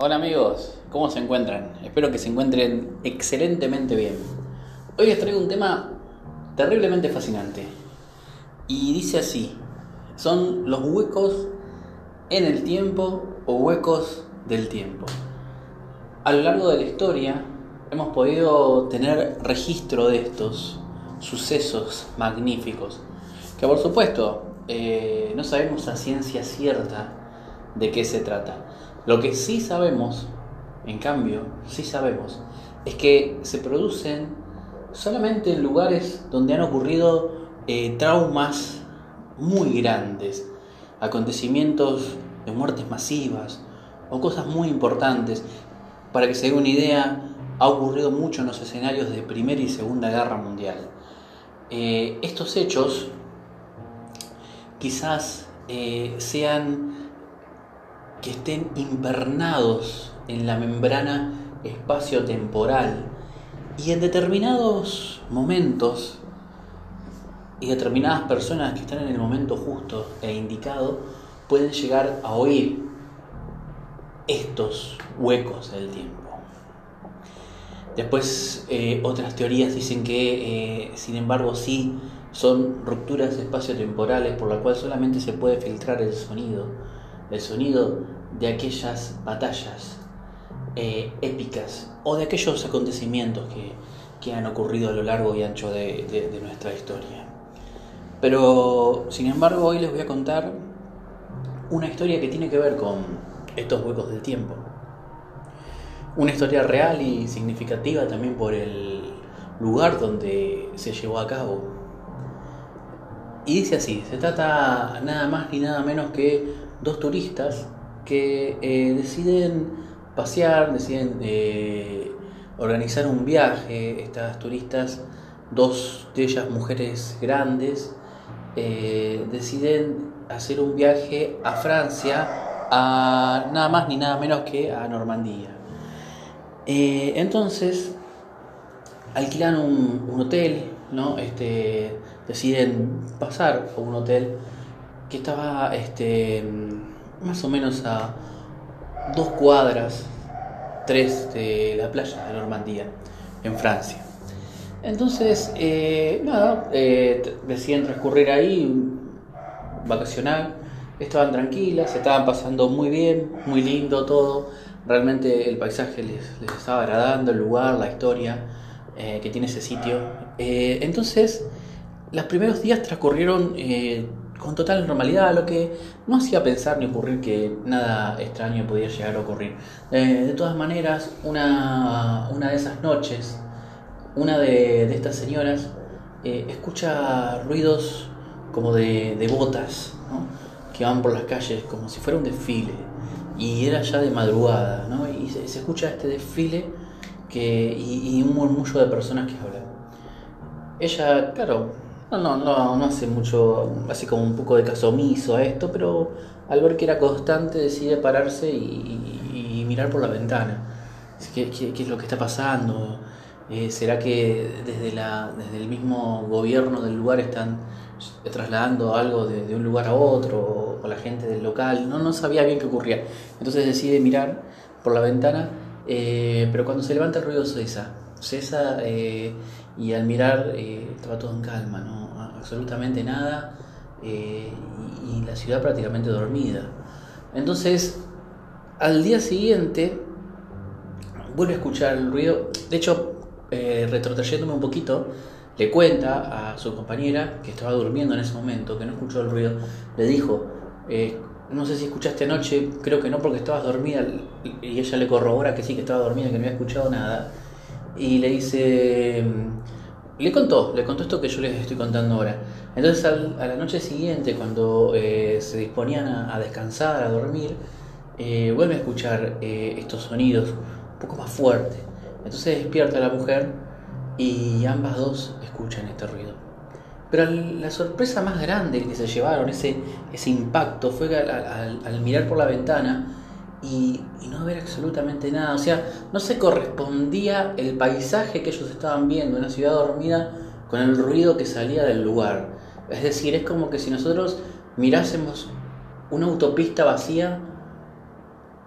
Hola amigos, ¿cómo se encuentran? Espero que se encuentren excelentemente bien. Hoy les traigo un tema terriblemente fascinante. Y dice así, son los huecos en el tiempo o huecos del tiempo. A lo largo de la historia hemos podido tener registro de estos sucesos magníficos, que por supuesto eh, no sabemos a ciencia cierta de qué se trata. Lo que sí sabemos, en cambio, sí sabemos, es que se producen solamente en lugares donde han ocurrido eh, traumas muy grandes, acontecimientos de muertes masivas o cosas muy importantes. Para que se dé una idea, ha ocurrido mucho en los escenarios de Primera y Segunda Guerra Mundial. Eh, estos hechos quizás eh, sean que estén invernados en la membrana espacio-temporal y en determinados momentos y determinadas personas que están en el momento justo e indicado pueden llegar a oír estos huecos del tiempo. Después eh, otras teorías dicen que, eh, sin embargo, sí son rupturas espacio-temporales por la cual solamente se puede filtrar el sonido, el sonido de aquellas batallas eh, épicas o de aquellos acontecimientos que, han ocurrido a lo largo y ancho de, nuestra historia. Pero, sin embargo, hoy les voy a contar una historia que tiene que ver con estos huecos del tiempo. Una historia real y significativa también por el lugar donde se llevó a cabo. Y dice así, se trata nada más ni nada menos que dos turistas que eh, deciden pasear, deciden eh, organizar un viaje, estas turistas, dos de ellas mujeres grandes, eh, deciden hacer un viaje a Francia, a nada más ni nada menos que a Normandía. Entonces, alquilan un, hotel, ¿no? Este, deciden pasar a un hotel que estaba este, más o menos a dos cuadras, tres de la playa de Normandía, en Francia. Entonces, eh, nada, eh, deciden transcurrir ahí, vacacional, estaban tranquilas, se estaban pasando muy bien, muy lindo todo, realmente el paisaje les, les estaba agradando, el lugar, la historia eh, que tiene ese sitio. entonces, los primeros días transcurrieron con total normalidad, lo que no hacía pensar ni ocurrir que nada extraño podía llegar a ocurrir. Eh, de todas maneras, una, una, de esas noches, una de, estas señoras eh, escucha ruidos como de, de botas que van por las calles como si fuera un desfile. Y era ya de madrugada, ¿no? y se, escucha este desfile que, y, y un murmullo de personas que hablan. Ella, claro, no, no, no, no hace mucho, así como un poco de caso omiso a esto, pero al ver que era constante decide pararse y, mirar por la ventana. ¿Qué, ¿Qué, es lo que está pasando? Eh, ¿Será que desde, la, desde el mismo gobierno del lugar están trasladando algo de, un lugar a otro o, la gente del local? No, no sabía bien qué ocurría. Entonces decide mirar por la ventana, eh, pero cuando se levanta el ruido cesa. Cesa eh, y al mirar estaba todo en calma, ¿no? absolutamente nada eh, y, la ciudad prácticamente dormida. Entonces, al día siguiente, vuelve a escuchar el ruido. De hecho, eh, retrotrayéndome un poquito, le cuenta a su compañera que estaba durmiendo en ese momento, que no escuchó el ruido. Le dijo, eh, no sé si escuchaste anoche, creo que no porque estabas dormida. Y ella le corrobora que sí, que estaba dormida, que no había escuchado nada. Y le dice le contó, le contó esto que yo les estoy contando ahora. Entonces a la noche siguiente, cuando eh, se disponían a, descansar, a dormir, eh, vuelve a escuchar eh, estos sonidos un poco más fuertes. Entonces despierta la mujer y ambas dos escuchan este ruido. Pero la sorpresa más grande que se llevaron, ese, ese impacto, fue al mirar por la ventana, y, no ver absolutamente nada. O sea, no se correspondía el paisaje que ellos estaban viendo, una ciudad dormida, con el ruido que salía del lugar. Es decir, es como que si nosotros mirásemos una autopista vacía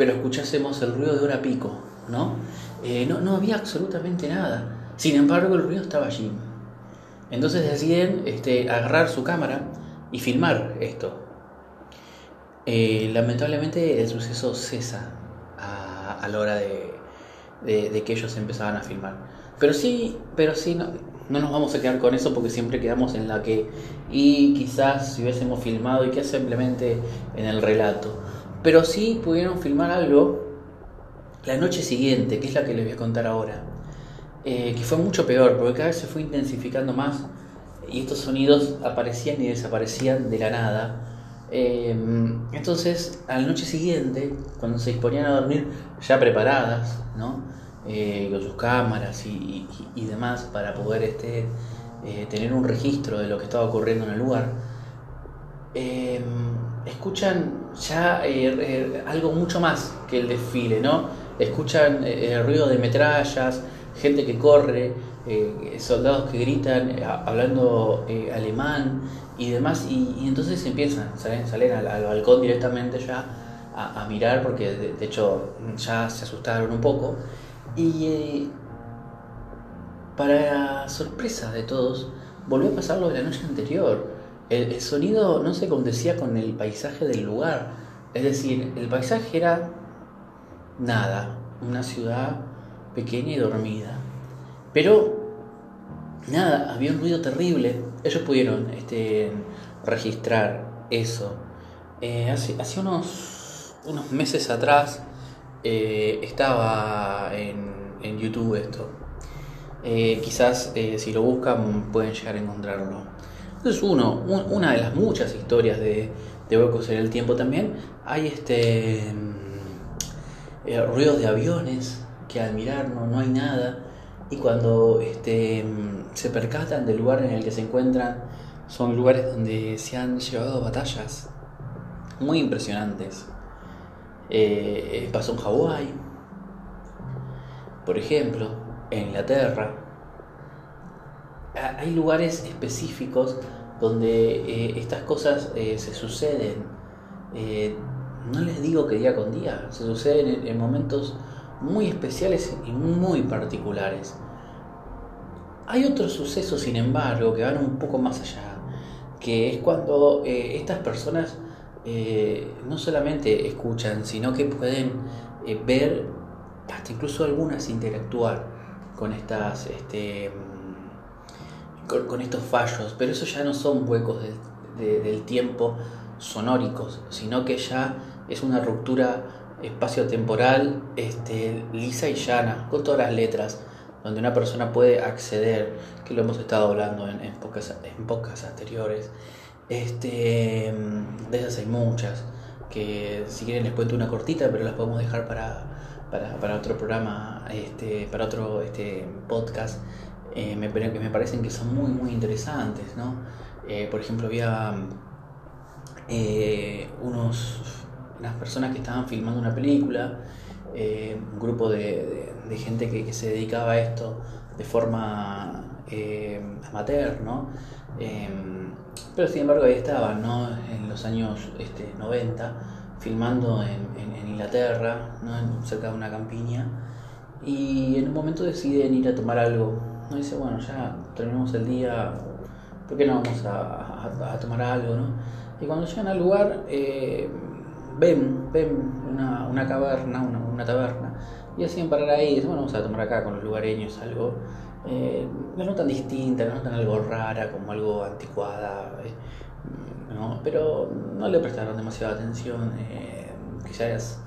pero escuchásemos el ruido de hora pico, ¿no? Eh, no, no había absolutamente nada. Sin embargo, el ruido estaba allí. Entonces deciden este, agarrar su cámara y filmar esto. Eh, lamentablemente el suceso cesa a, la hora de, que ellos empezaban a filmar. Pero sí, pero sí, no, no, nos vamos a quedar con eso porque siempre quedamos en la que, y quizás si hubiésemos filmado y que simplemente en el relato. Pero sí pudieron filmar algo la noche siguiente, que es la que les voy a contar ahora. Eh, que fue mucho peor, porque cada vez se fue intensificando más y estos sonidos aparecían y desaparecían de la nada. Eh, entonces, a la noche siguiente, cuando se disponían a dormir ya preparadas, ¿no? Eh, con sus cámaras y, demás para poder este, tener un registro de lo que estaba ocurriendo en el lugar, escuchan ya algo mucho más que el desfile, ¿no? Escuchan el ruido de metrallas, gente que corre, eh, soldados que gritan eh, hablando eh, alemán y demás, y, entonces empiezan, salen, salen al, balcón directamente ya a, mirar, porque de, hecho ya se asustaron un poco, y para sorpresa de todos, volvió a pasar lo de la noche anterior. El, el sonido no se condecía con el paisaje del lugar, es decir, el paisaje era nada, una ciudad pequeña y dormida. Pero, nada, había un ruido terrible. Ellos pudieron este, registrar eso. Eh, hace, unos, unos meses atrás eh, estaba en, YouTube esto. Eh, quizás si lo buscan pueden llegar a encontrarlo. Entonces uno, una de las muchas historias de, de huecos en el tiempo también, hay este ruidos de aviones, que al mirar no, no hay nada y cuando este, se percatan del lugar en el que se encuentran son lugares donde se han llevado batallas muy impresionantes. Eh, pasó en Hawái, por ejemplo, en Inglaterra. Hay lugares específicos donde eh, estas cosas eh, se suceden. no les digo que día con día, se suceden en momentos muy especiales y muy particulares. Hay otros sucesos, sin embargo, que van un poco más allá, que es cuando eh, estas personas eh, no solamente escuchan, sino que pueden eh, ver, hasta incluso algunas interactuar con estas este, con, estos fallos, pero eso ya no son huecos del tiempo sonóricos, sino que ya es una ruptura espacio-temporal este, lisa y llana, con todas las letras, donde una persona puede acceder, que lo hemos estado hablando en, en, pocas, en anteriores. Este, de esas hay muchas, que si quieren les cuento una cortita, pero las podemos dejar para, para, otro programa, este, para otro este, podcast. Eh, me, que me parecen que son muy, muy interesantes. ¿no? Eh, por ejemplo, había eh, unos las personas que estaban filmando una película, eh, un grupo de, gente que, se dedicaba a esto de forma eh, amateur, ¿no? Em, pero sin embargo ahí estaban, ¿no? En los años este, 90, filmando en, Inglaterra, cerca de una campiña, y en un momento deciden ir a tomar algo. ¿no? Dice, bueno, ya terminamos el día, ¿por qué no vamos a, tomar algo? ¿no? Y cuando llegan al lugar, eh, ven, ven una, una caverna, una, taberna, y hacían parar ahí, bueno, vamos a tomar acá con los lugareños algo. Eh, la notan distinta, la notan algo rara, como algo anticuada, eh, ¿no? pero no le prestaron demasiada atención, eh, quizás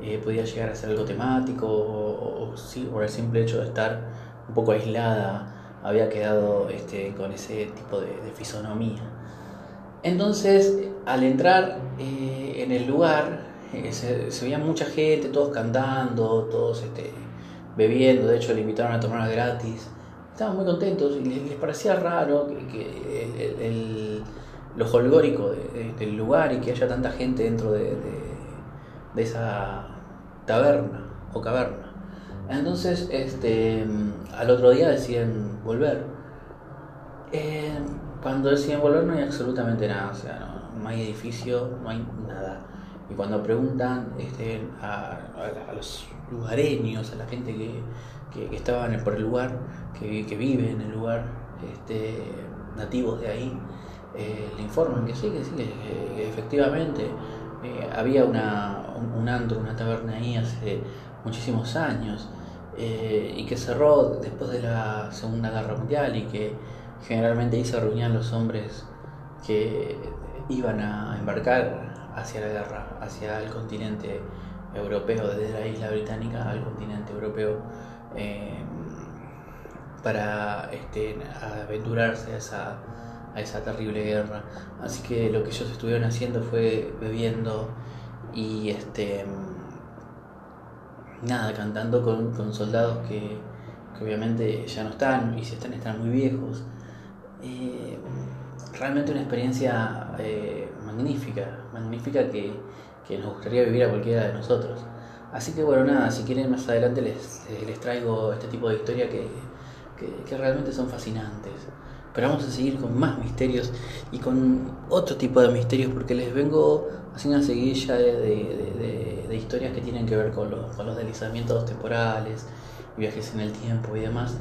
eh, podía llegar a ser algo temático, o, sí, por el simple hecho de estar un poco aislada, había quedado este, con ese tipo de, de fisonomía. Entonces, al entrar eh, en el lugar, eh, se, veía mucha gente, todos cantando, todos este, bebiendo, de hecho le invitaron a tomar gratis. Estaban muy contentos y les, parecía raro que, el, lo holgórico del lugar y que haya tanta gente dentro de, esa taberna o caverna. Entonces, este, al otro día deciden volver. Eh, cuando deciden volver no hay absolutamente nada, o sea, no, hay edificio, no hay nada. Y cuando preguntan este, a, los lugareños, a la gente que, que, estaban por el lugar, que, que vive en el lugar, este, nativos de ahí, eh, le informan que sí, que sí, que, efectivamente eh, había una, un, antro, una taberna ahí hace muchísimos años eh, y que cerró después de la Segunda Guerra Mundial y que generalmente ahí se reunían los hombres que iban a embarcar hacia la guerra, hacia el continente europeo, desde la isla británica al continente europeo, para este, aventurarse a esa a esa terrible guerra. Así que lo que ellos estuvieron haciendo fue bebiendo y este nada, cantando con, soldados que, obviamente ya no están y si están están muy viejos. Eh, realmente una experiencia eh, magnífica, magnífica que, nos gustaría vivir a cualquiera de nosotros. Así que bueno, nada, si quieren más adelante les, les traigo este tipo de historia que, que realmente son fascinantes. Pero vamos a seguir con más misterios y con otro tipo de misterios porque les vengo haciendo una seguidilla de, de, historias que tienen que ver con los, con los, deslizamientos temporales, viajes en el tiempo y demás.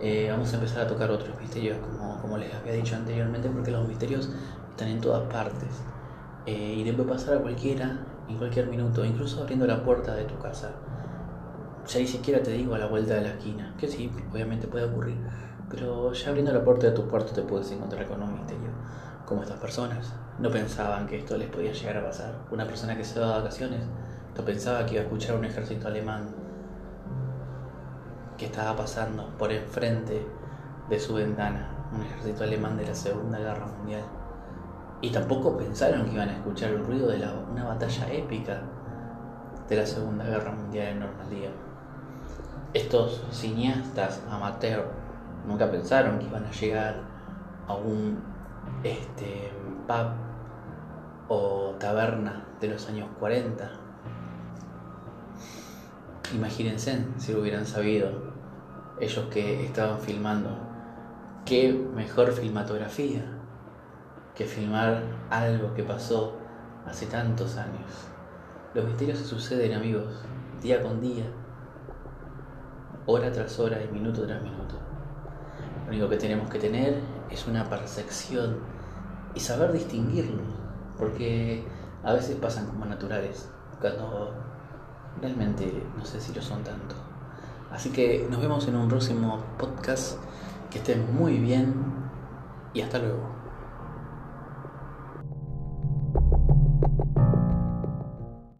Eh, vamos a empezar a tocar otros misterios como, como les había dicho anteriormente porque los misterios están en todas partes eh, y le puede pasar a cualquiera en cualquier minuto, incluso abriendo la puerta de tu casa. Ya ni siquiera te digo a la vuelta de la esquina, que sí, obviamente puede ocurrir pero ya abriendo la puerta de tu cuarto te puedes encontrar con un misterio. Como estas personas. No pensaban que esto les podía llegar a pasar. Una persona que se va de vacaciones no pensaba que iba a escuchar un ejército alemán que estaba pasando por enfrente de su ventana. Un ejército alemán de la Segunda Guerra Mundial. Y tampoco pensaron que iban a escuchar el ruido de una batalla épica de la Segunda Guerra Mundial en Normandía. Estos cineastas amateurs nunca pensaron que iban a llegar a un este, pub o taberna de los años 40. Imagínense si lo hubieran sabido, ellos que estaban filmando, qué mejor filmatografía que filmar algo que pasó hace tantos años. Los misterios se suceden, amigos, día con día, hora tras hora y minuto tras minuto. Lo único que tenemos que tener es una percepción y saber distinguirlos, porque a veces pasan como naturales, cuando realmente no sé si lo son tanto. Así que nos vemos en un próximo podcast, que estén muy bien y hasta luego.